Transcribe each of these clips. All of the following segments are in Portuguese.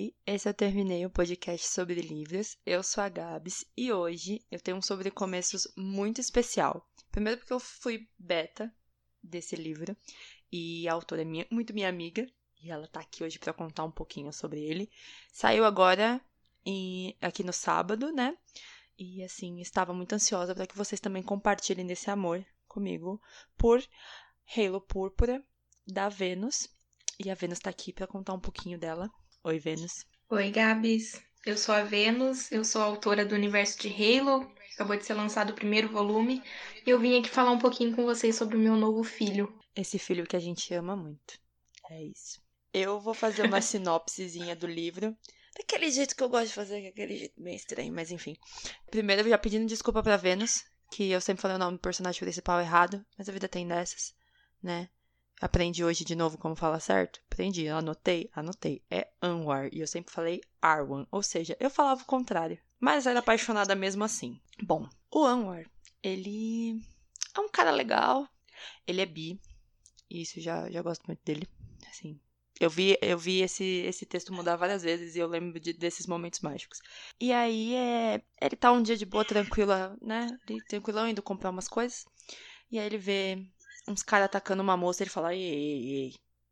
Oi, esse eu terminei o podcast sobre livros. Eu sou a Gabs e hoje eu tenho um sobre começos muito especial. Primeiro porque eu fui beta desse livro e a autora é minha, muito minha amiga e ela tá aqui hoje para contar um pouquinho sobre ele. Saiu agora em, aqui no sábado, né? E assim, estava muito ansiosa para que vocês também compartilhem desse amor comigo por Halo Púrpura da Vênus. E a Vênus tá aqui para contar um pouquinho dela. Oi, Vênus. Oi, Gabs. Eu sou a Vênus, eu sou autora do universo de Halo. Acabou de ser lançado o primeiro volume. E eu vim aqui falar um pouquinho com vocês sobre o meu novo filho. Esse filho que a gente ama muito. É isso. Eu vou fazer uma sinopsezinha do livro. Daquele jeito que eu gosto de fazer, aquele jeito bem estranho, mas enfim. Primeiro, já pedindo desculpa pra Vênus, que eu sempre falei o nome do personagem principal errado, mas a vida tem dessas, né? Aprendi hoje de novo como falar certo? Aprendi, anotei, anotei. É Anwar, e eu sempre falei Arwan, ou seja, eu falava o contrário, mas era apaixonada mesmo assim. Bom, o Anwar, ele é um cara legal, ele é bi, isso já, já gosto muito dele, assim, eu vi, eu vi esse, esse texto mudar várias vezes e eu lembro de, desses momentos mágicos. E aí, é, ele tá um dia de boa, tranquila, né? Tranquilão, indo comprar umas coisas. E aí ele vê uns caras atacando uma moça ele fala: ei, ei, ei,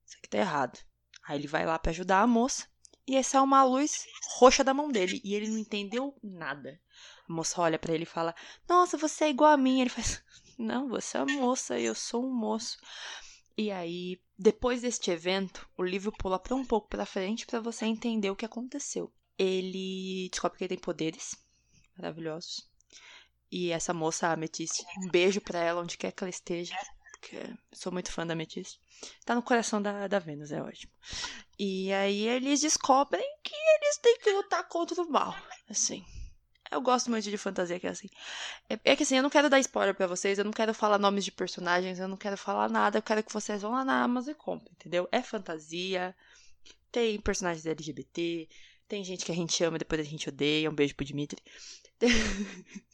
isso aqui tá errado. Aí ele vai lá para ajudar a moça. E aí sai uma luz roxa da mão dele. E ele não entendeu nada. A moça olha para ele e fala: Nossa, você é igual a mim. Ele faz: Não, você é uma moça eu sou um moço. E aí, depois deste evento, o livro pula para um pouco para frente para você entender o que aconteceu. Ele descobre que ele tem poderes maravilhosos. E essa moça, a Amethyst, um beijo para ela onde quer que ela esteja, porque sou muito fã da Amethyst. Tá no coração da, da Vênus, é ótimo. E aí eles descobrem que eles têm que lutar contra o mal, assim. Eu gosto muito de fantasia que é assim. É, é que assim, eu não quero dar spoiler para vocês, eu não quero falar nomes de personagens, eu não quero falar nada, eu quero que vocês vão lá na Amazon e comprem, entendeu? É fantasia, tem personagens LGBT, tem gente que a gente ama e depois a gente odeia. Um beijo pro Dimitri.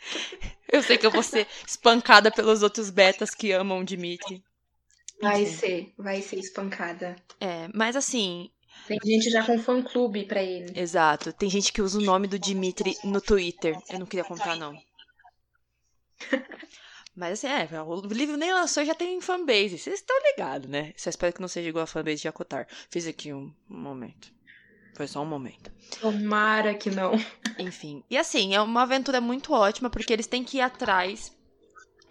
eu sei que eu vou ser espancada pelos outros betas que amam o Dimitri. Vai ser, vai ser espancada. É, mas assim, tem gente já com fã-clube pra ele. Exato. Tem gente que usa o nome do Dimitri no Twitter. Eu não queria contar, não. Mas assim, é, o livro nem lançou já tem fanbase. Vocês estão ligados, né? Só espero que não seja igual a fanbase de Acotar. Fiz aqui um, um momento. Foi só um momento. Tomara que não. Enfim. E assim, é uma aventura muito ótima, porque eles têm que ir atrás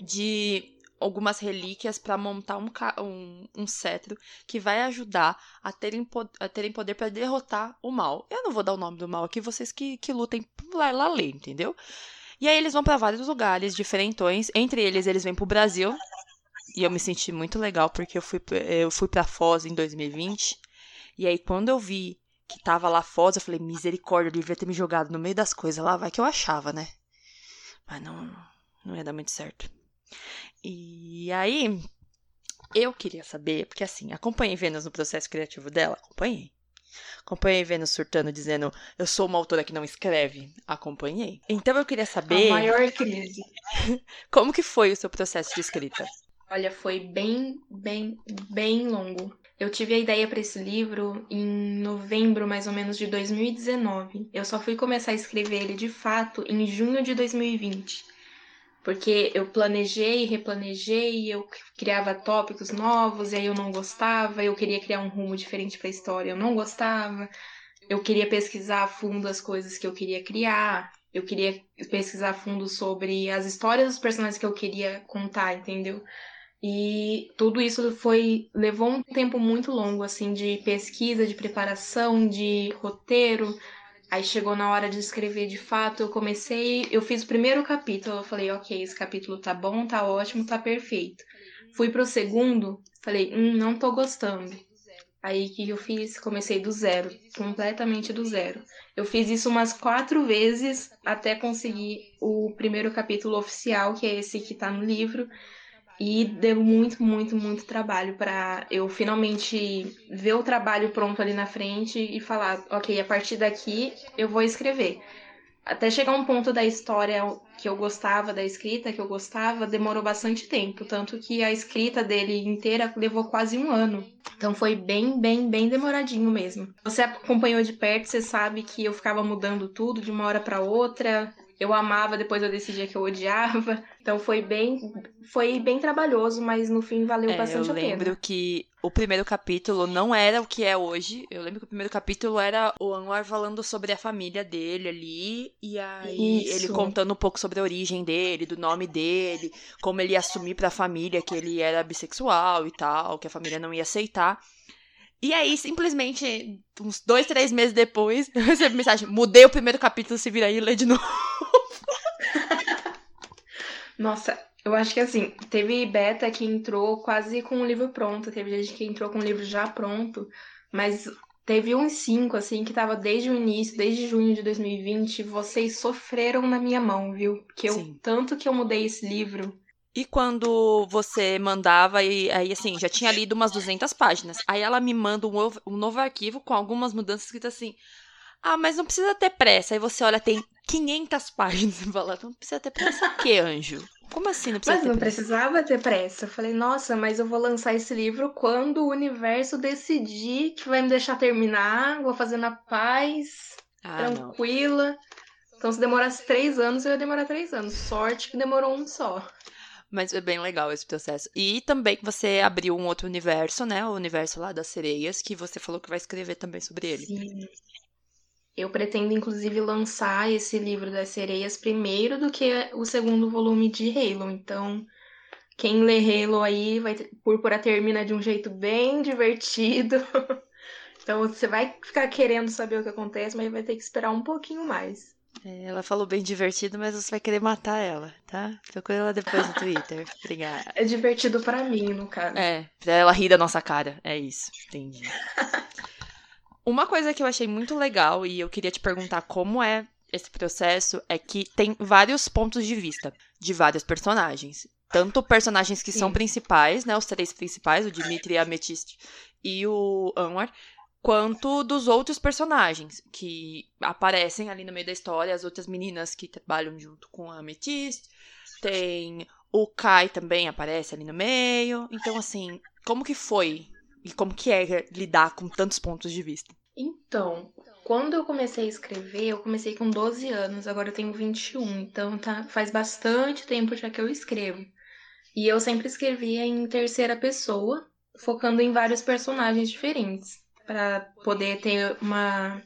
de algumas relíquias para montar um, um, um, cetro que vai ajudar a terem, a terem poder para derrotar o mal. Eu não vou dar o nome do mal aqui, vocês que, que lutem lá, lá ler, entendeu? E aí eles vão para vários lugares diferentões. Entre eles, eles vêm pro Brasil. E eu me senti muito legal porque eu fui, eu fui pra Foz em 2020. E aí, quando eu vi que tava lá Foz, eu falei, misericórdia, eu devia ter me jogado no meio das coisas lá, vai que eu achava, né? Mas não, não ia dar muito certo. E aí, eu queria saber, porque assim, acompanhei Vênus no processo criativo dela? Acompanhei. Acompanhei Vênus surtando, dizendo eu sou uma autora que não escreve? Acompanhei. Então eu queria saber. A maior crise. Como que foi o seu processo de escrita? Olha, foi bem, bem, bem longo. Eu tive a ideia para esse livro em novembro, mais ou menos, de 2019. Eu só fui começar a escrever ele de fato em junho de 2020 porque eu planejei, replanejei, eu criava tópicos novos e aí eu não gostava, eu queria criar um rumo diferente para a história, eu não gostava. Eu queria pesquisar a fundo as coisas que eu queria criar, eu queria pesquisar a fundo sobre as histórias dos personagens que eu queria contar, entendeu? E tudo isso foi levou um tempo muito longo assim de pesquisa, de preparação, de roteiro, Aí chegou na hora de escrever de fato, eu comecei, eu fiz o primeiro capítulo, eu falei, ok, esse capítulo tá bom, tá ótimo, tá perfeito. Fui pro segundo, falei, hum, não tô gostando. Aí que eu fiz? Comecei do zero, completamente do zero. Eu fiz isso umas quatro vezes até conseguir o primeiro capítulo oficial, que é esse que tá no livro. E deu muito, muito, muito trabalho para eu finalmente ver o trabalho pronto ali na frente e falar, ok, a partir daqui eu vou escrever. Até chegar um ponto da história que eu gostava, da escrita que eu gostava, demorou bastante tempo. Tanto que a escrita dele inteira levou quase um ano. Então foi bem, bem, bem demoradinho mesmo. Você acompanhou de perto, você sabe que eu ficava mudando tudo de uma hora para outra. Eu amava, depois eu decidia que eu odiava. Então foi bem, foi bem trabalhoso, mas no fim valeu É, bastante eu a pena. lembro que o primeiro capítulo não era o que é hoje. Eu lembro que o primeiro capítulo era o Anwar falando sobre a família dele ali. E aí Isso. ele contando um pouco sobre a origem dele, do nome dele, como ele ia assumir pra família que ele era bissexual e tal, que a família não ia aceitar. E aí, simplesmente, uns dois, três meses depois, eu recebi mensagem: mudei o primeiro capítulo, se vira aí e lê de novo. Nossa, eu acho que assim, teve beta que entrou quase com o livro pronto, teve gente que entrou com o livro já pronto, mas teve uns cinco, assim, que tava desde o início, desde junho de 2020, vocês sofreram na minha mão, viu? Porque eu, Sim. tanto que eu mudei esse livro. E quando você mandava, e aí assim, já tinha lido umas 200 páginas. Aí ela me manda um, um novo arquivo com algumas mudanças escritas assim. Ah, mas não precisa ter pressa. Aí você olha, tem 500 páginas e fala, não precisa ter pressa o quê, anjo? Como assim não precisa Mas ter não pressa? precisava ter pressa. Eu falei, nossa, mas eu vou lançar esse livro quando o universo decidir que vai me deixar terminar, vou fazer na paz, Ah, não. tranquila. Então, se demorasse três anos, eu ia demorar três anos. Sorte que demorou um só. Mas é bem legal esse processo. E também que você abriu um outro universo, né? O universo lá das sereias, que você falou que vai escrever também sobre ele. Sim. Eu pretendo, inclusive, lançar esse livro das sereias primeiro do que o segundo volume de Halo. Então, quem lê Halo aí vai. Púrpura termina de um jeito bem divertido. Então, você vai ficar querendo saber o que acontece, mas vai ter que esperar um pouquinho mais. É, ela falou bem divertido, mas você vai querer matar ela, tá? Procura ela depois no Twitter. Obrigada. É divertido pra mim, no caso. É, pra ela rir da nossa cara. É isso, entendi. Uma coisa que eu achei muito legal e eu queria te perguntar como é esse processo é que tem vários pontos de vista de vários personagens. Tanto personagens que são Sim. principais, né? Os três principais, o Dimitri, a Amethyst e o Anwar, quanto dos outros personagens que aparecem ali no meio da história, as outras meninas que trabalham junto com a Amethyst. Tem o Kai também aparece ali no meio. Então, assim, como que foi? E como que é lidar com tantos pontos de vista? Então, quando eu comecei a escrever, eu comecei com 12 anos, agora eu tenho 21, então tá, faz bastante tempo já que eu escrevo. E eu sempre escrevia em terceira pessoa, focando em vários personagens diferentes, para poder ter uma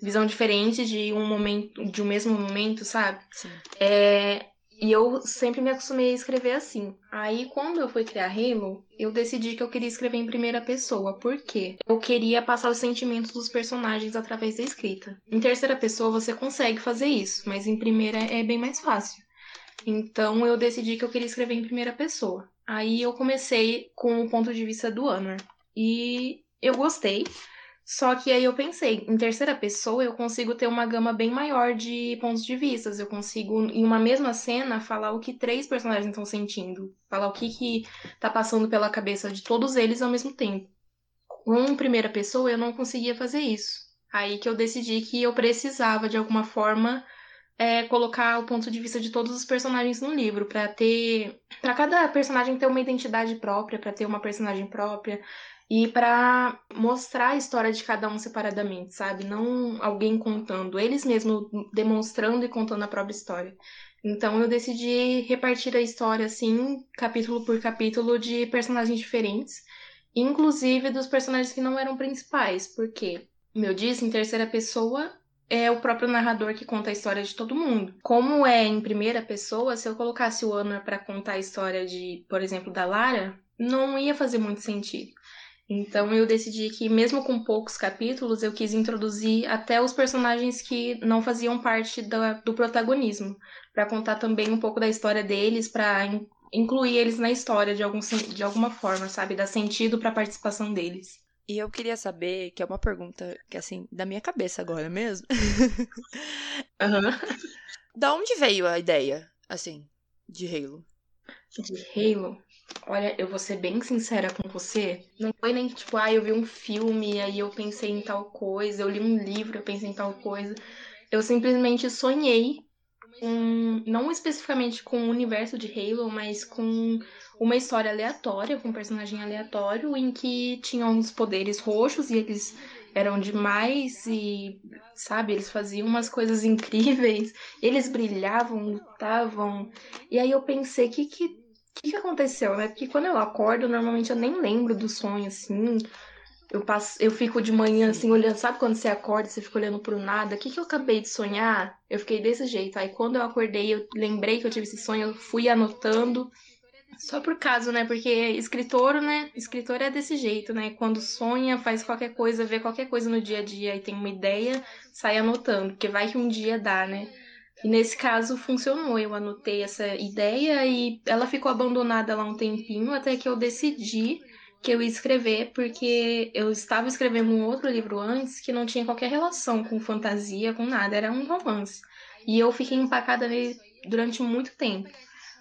visão diferente de um momento, de um mesmo momento, sabe? Sim. É, e eu sempre me acostumei a escrever assim. Aí, quando eu fui criar Halo, eu decidi que eu queria escrever em primeira pessoa. Por quê? Eu queria passar os sentimentos dos personagens através da escrita. Em terceira pessoa você consegue fazer isso, mas em primeira é bem mais fácil. Então eu decidi que eu queria escrever em primeira pessoa. Aí eu comecei com o ponto de vista do Anwar. E eu gostei. Só que aí eu pensei, em terceira pessoa eu consigo ter uma gama bem maior de pontos de vista. Eu consigo, em uma mesma cena, falar o que três personagens estão sentindo. Falar o que, que tá passando pela cabeça de todos eles ao mesmo tempo. Com primeira pessoa eu não conseguia fazer isso. Aí que eu decidi que eu precisava, de alguma forma, é, colocar o ponto de vista de todos os personagens no livro, para ter. para cada personagem ter uma identidade própria, para ter uma personagem própria e para mostrar a história de cada um separadamente, sabe? Não alguém contando, eles mesmos demonstrando e contando a própria história. Então eu decidi repartir a história assim, capítulo por capítulo, de personagens diferentes, inclusive dos personagens que não eram principais, porque, como eu disse, em terceira pessoa é o próprio narrador que conta a história de todo mundo. Como é em primeira pessoa, se eu colocasse o Anwar para contar a história de, por exemplo, da Lara, não ia fazer muito sentido. Então eu decidi que, mesmo com poucos capítulos, eu quis introduzir até os personagens que não faziam parte da, do protagonismo, para contar também um pouco da história deles, para in, incluir eles na história de, algum, de alguma forma, sabe? Dar sentido para a participação deles. E eu queria saber, que é uma pergunta que, assim, da minha cabeça agora mesmo. Uhum. da onde veio a ideia, assim, de Halo? De Halo? Olha, eu vou ser bem sincera com você. Não foi nem tipo, ah, eu vi um filme, aí eu pensei em tal coisa, eu li um livro, eu pensei em tal coisa. Eu simplesmente sonhei, com, não especificamente com o universo de Halo, mas com uma história aleatória, com um personagem aleatório, em que tinham uns poderes roxos e eles eram demais e, sabe, eles faziam umas coisas incríveis, eles brilhavam, lutavam. E aí eu pensei, que que, que que aconteceu, né? Porque quando eu acordo, normalmente eu nem lembro do sonho, assim. Eu, passo, eu fico de manhã, assim, olhando. Sabe quando você acorda, você fica olhando pro nada? O que, que eu acabei de sonhar? Eu fiquei desse jeito. Aí quando eu acordei, eu lembrei que eu tive esse sonho, eu fui anotando. Só por caso, né? Porque escritor, né? Escritor é desse jeito, né? Quando sonha, faz qualquer coisa, vê qualquer coisa no dia a dia e tem uma ideia, sai anotando. Porque vai que um dia dá, né? E nesse caso funcionou. Eu anotei essa ideia e ela ficou abandonada lá um tempinho até que eu decidi que eu ia escrever, porque eu estava escrevendo um outro livro antes que não tinha qualquer relação com fantasia, com nada, era um romance. E eu fiquei empacada nele durante muito tempo.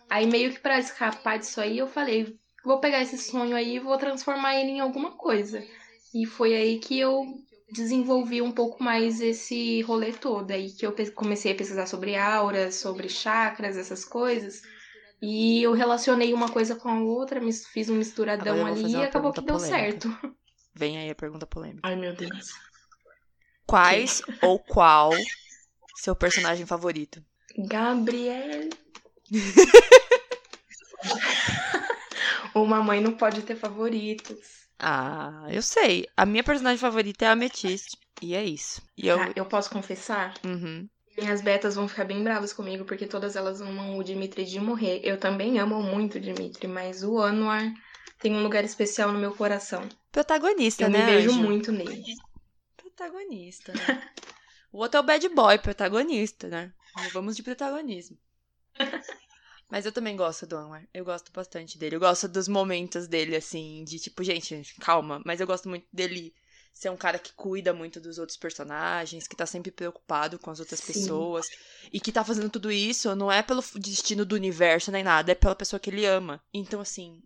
Aí meio que para escapar disso aí, eu falei, vou pegar esse sonho aí e vou transformar ele em alguma coisa. E foi aí que eu desenvolvi um pouco mais esse rolê todo, aí que eu comecei a pesquisar sobre auras, sobre chakras, essas coisas. E eu relacionei uma coisa com a outra, fiz um misturadão ali e acabou que deu certo. Vem aí a pergunta polêmica. Ai, meu Deus. Quais ou qual seu personagem favorito? Gabriel. Uma mãe não pode ter favoritos. Ah, eu sei. A minha personagem favorita é a Amethyst. E é isso. E eu... Ah, eu posso confessar? Uhum. Minhas betas vão ficar bem bravas comigo, porque todas elas amam o Dimitri de morrer. Eu também amo muito o Dimitri, mas o Anwar tem um lugar especial no meu coração. Protagonista, eu né? Eu me vejo Anjo? muito nele. Protagonista, né? o outro é o bad boy, protagonista, né? Vamos de protagonismo. Mas eu também gosto do Anwar. Eu gosto bastante dele. Eu gosto dos momentos dele, assim, de tipo, gente, calma. Mas eu gosto muito dele ser um cara que cuida muito dos outros personagens, que tá sempre preocupado com as outras Sim. pessoas. E que tá fazendo tudo isso não é pelo destino do universo nem nada, é pela pessoa que ele ama. Então, assim,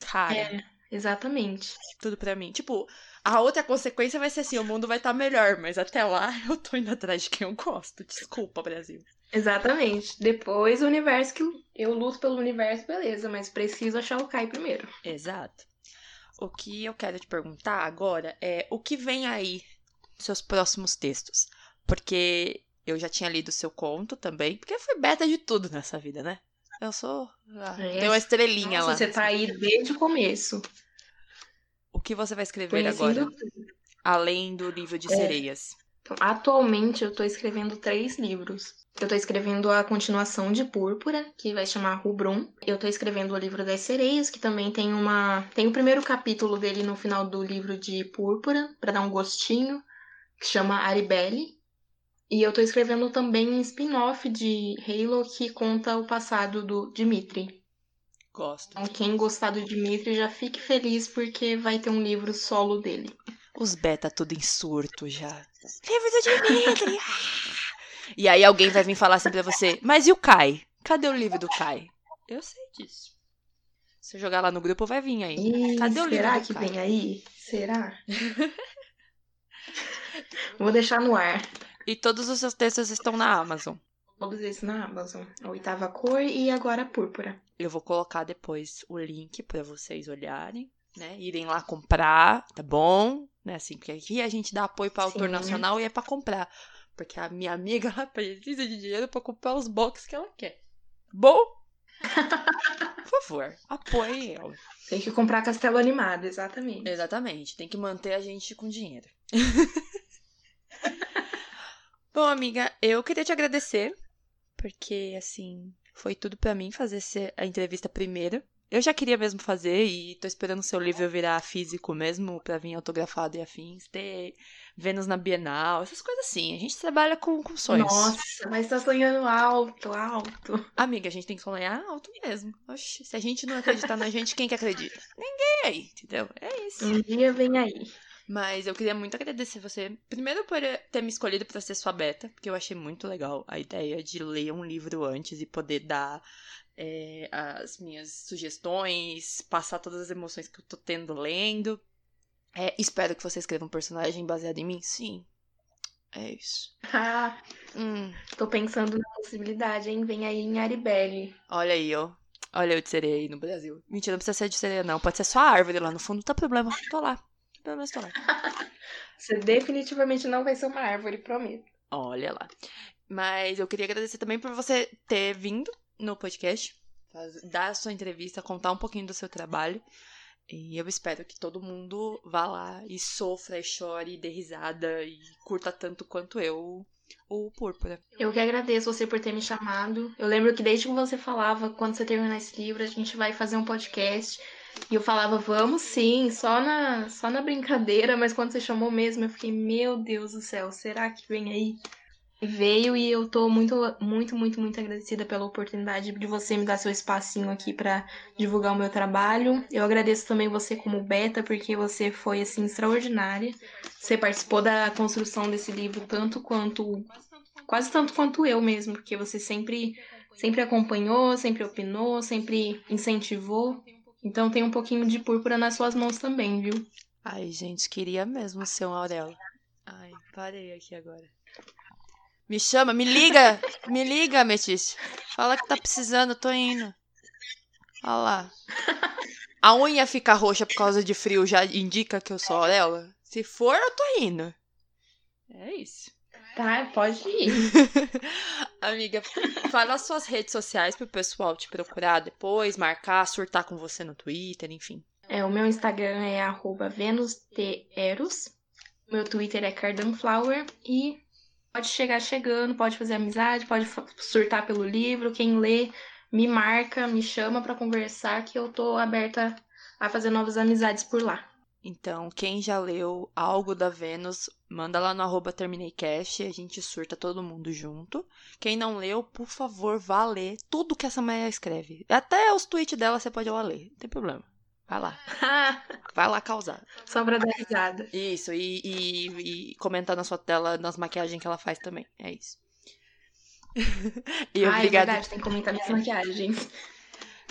cara. É, exatamente. Tudo pra mim. Tipo, a outra consequência vai ser assim: o mundo vai estar tá melhor, mas até lá eu tô indo atrás de quem eu gosto. Desculpa, Brasil. Exatamente. Depois o universo que eu luto pelo universo, beleza, mas preciso achar o Kai primeiro. Exato. O que eu quero te perguntar agora é o que vem aí seus próximos textos? Porque eu já tinha lido seu conto também, porque foi beta de tudo nessa vida, né? Eu sou. Ah, É. Tem uma estrelinha Nossa, lá. você tá aí desde o começo. O que você vai escrever Conhecendo agora? Além do livro de É. sereias. Então, atualmente eu tô escrevendo três livros. Eu tô escrevendo a continuação de Púrpura, que vai chamar Rubrum. Eu tô escrevendo o livro das sereias, que também tem uma. Tem o primeiro capítulo dele no final do livro de Púrpura, pra dar um gostinho, que chama Aribelle. E eu tô escrevendo também um spin-off de Halo que conta o passado do Dimitri. Gosto. Então, quem gostar do Dimitri já fique feliz porque vai ter um livro solo dele. Os beta tudo em surto já. Livro do Dimitri! e aí alguém vai vir falar assim pra você, mas e o Kai? Cadê o livro do Kai? Eu sei disso. Se eu jogar lá no grupo, vai vir aí. Ih, Cadê o livro será do que Kai? vem aí? Será? Vou deixar no ar. E todos os seus textos estão na Amazon. Todos esses na Amazon. A oitava cor e agora a púrpura. Eu vou colocar depois o link pra vocês olharem, né? Irem lá comprar, tá bom? Né? Assim, porque aqui a gente dá apoio para autor Sim. nacional e é pra comprar. Porque a minha amiga, ela precisa de dinheiro pra comprar os boxes que ela quer. Bom? Por favor, apoie ela. Tem que comprar castelo animado, exatamente. Exatamente, tem que manter a gente com dinheiro. Bom, amiga, eu queria te agradecer, porque, assim, foi tudo pra mim fazer a entrevista primeiro. Eu já queria mesmo fazer e tô esperando o seu livro virar físico mesmo, pra vir autografado e afins, ter Vênus na Bienal, essas coisas assim. A gente trabalha com, com sonhos. Nossa, mas tá sonhando alto, alto. Amiga, a gente tem que sonhar alto mesmo. Oxi, se a gente não acreditar na gente, quem que acredita? Ninguém aí, entendeu? É isso. Um dia vem aí. Mas eu queria muito agradecer você, primeiro por ter me escolhido pra ser sua beta, porque eu achei muito legal a ideia de ler um livro antes e poder dar é, as minhas sugestões, passar todas as emoções que eu tô tendo lendo. É, espero que você escreva um personagem baseado em mim. Sim. É isso. Ah, Hum, tô pensando na possibilidade, hein? Vem aí em Aribelle. olha aí, ó. Olha eu de sereia aí no Brasil. Mentira, não precisa ser de sereia, não. Pode ser só a árvore lá no fundo, não tá problema. Tô lá. Pelo menos lá. Você definitivamente não vai ser uma árvore, prometo. Olha lá. Mas eu queria agradecer também por você ter vindo no podcast, dar a sua entrevista, contar um pouquinho do seu trabalho. E eu espero que todo mundo vá lá e sofra, e chore, e dê risada e curta tanto quanto eu o Púrpura. Eu que agradeço você por ter me chamado. Eu lembro que desde que você falava, quando você terminar esse livro, a gente vai fazer um podcast. E eu falava, vamos sim, só na, só na brincadeira, mas quando você chamou mesmo, eu fiquei, meu Deus do céu, será que vem aí? veio e eu tô muito, muito, muito, muito agradecida pela oportunidade de você me dar seu espacinho aqui para divulgar o meu trabalho. Eu agradeço também você como beta, porque você foi assim extraordinária. Você participou da construção desse livro tanto quanto quase tanto quanto eu mesmo, porque você sempre sempre acompanhou, sempre opinou, sempre incentivou. Então tem um pouquinho de púrpura nas suas mãos também, viu? Ai, gente, queria mesmo ser um Aurelo. Ai, parei aqui agora. Me chama, me liga, me liga, Metis. Fala que tá precisando, tô indo. Olha lá. A unha fica roxa por causa de frio já indica que eu sou Auréola? Se for, eu tô indo. É isso. Tá, pode ir. Amiga, fala as suas redes sociais pro pessoal te procurar depois, marcar, surtar com você no Twitter, enfim. É, o meu Instagram é arroba venusteros. Meu Twitter é cardanflower e pode chegar chegando, pode fazer amizade, pode surtar pelo livro. Quem lê, me marca, me chama para conversar, que eu tô aberta a fazer novas amizades por lá. Então, quem já leu algo da Vênus, manda lá no arroba TermineiCast, a gente surta todo mundo junto. Quem não leu, por favor, vá ler tudo que essa mulher escreve. Até os tweets dela você pode lá ler, não tem problema. Vai lá. Vai lá causar. Só pra dar risada. Isso, e, e, e comentar na sua tela nas maquiagens que ela faz também. É isso. e ah, obrigado... é verdade, tem que comentar minhas maquiagens.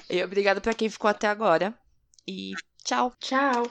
E obrigado pra quem ficou até agora. E tchau. Tchau.